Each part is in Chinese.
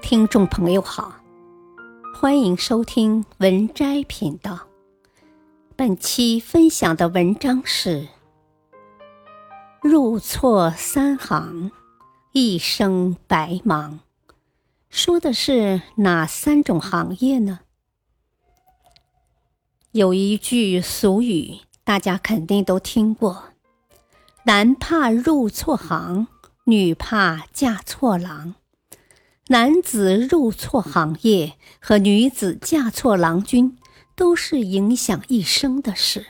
听众朋友好，欢迎收听文摘频道。本期分享的文章是：入错三行，一生白忙。说的是哪三种行业呢？有一句俗语，大家肯定都听过：“男怕入错行，女怕嫁错郎。”男子入错行业和女子嫁错郎君，都是影响一生的事。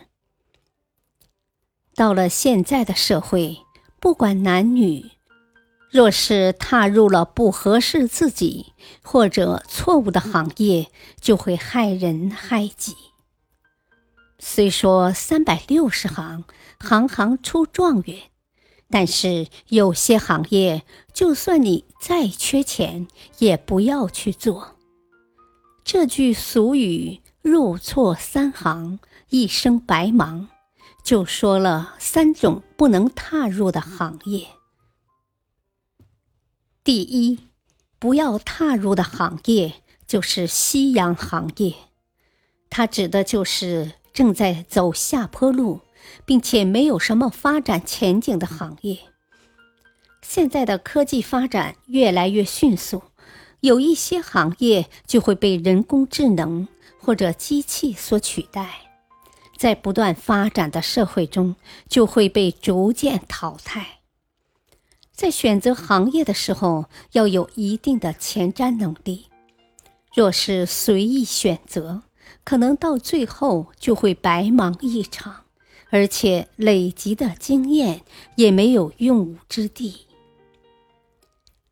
到了现在的社会，不管男女，若是踏入了不合适自己或者错误的行业，就会害人害己。虽说三百六十行，行行出状元。但是有些行业，就算你再缺钱，也不要去做。这句俗语“入错三行，一生白忙”，就说了三种不能踏入的行业。第一，不要踏入的行业就是夕阳行业，它指的就是正在走下坡路。并且没有什么发展前景的行业。现在的科技发展越来越迅速，有一些行业就会被人工智能或者机器所取代，在不断发展的社会中就会被逐渐淘汰。在选择行业的时候，要有一定的前瞻能力。若是随意选择，可能到最后就会白忙一场。而且累积的经验也没有用武之地。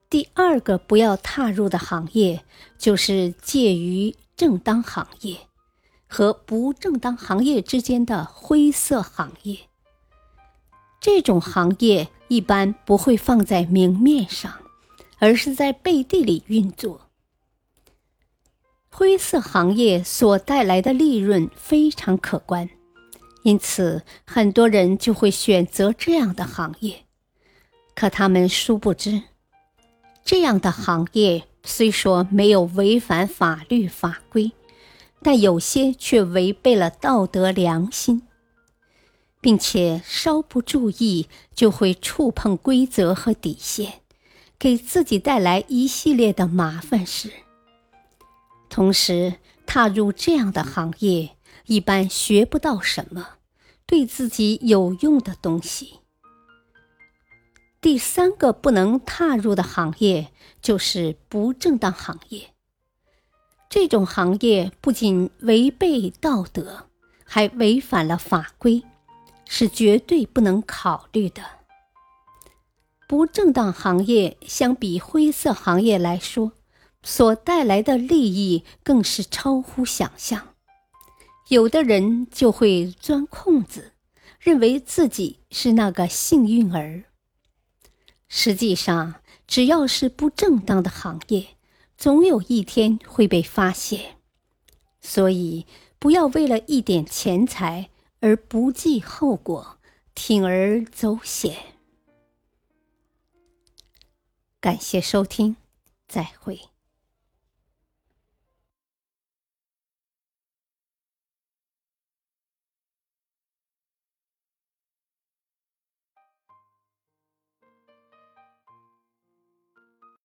第二个不要踏入的行业，就是介于正当行业和不正当行业之间的灰色行业。这种行业一般不会放在明面上，而是在背地里运作。灰色行业所带来的利润非常可观。因此，很多人就会选择这样的行业，可他们殊不知，这样的行业虽说没有违反法律法规，但有些却违背了道德良心，并且稍不注意就会触碰规则和底线，给自己带来一系列的麻烦事。同时，踏入这样的行业，一般学不到什么。对自己有用的东西。第三个不能踏入的行业就是不正当行业。这种行业不仅违背道德，还违反了法规，是绝对不能考虑的。不正当行业相比灰色行业来说，所带来的利益更是超乎想象。有的人就会钻空子，认为自己是那个幸运儿。实际上，只要是不正当的行业，总有一天会被发现。所以，不要为了一点钱财而不计后果，铤而走险。感谢收听，再会。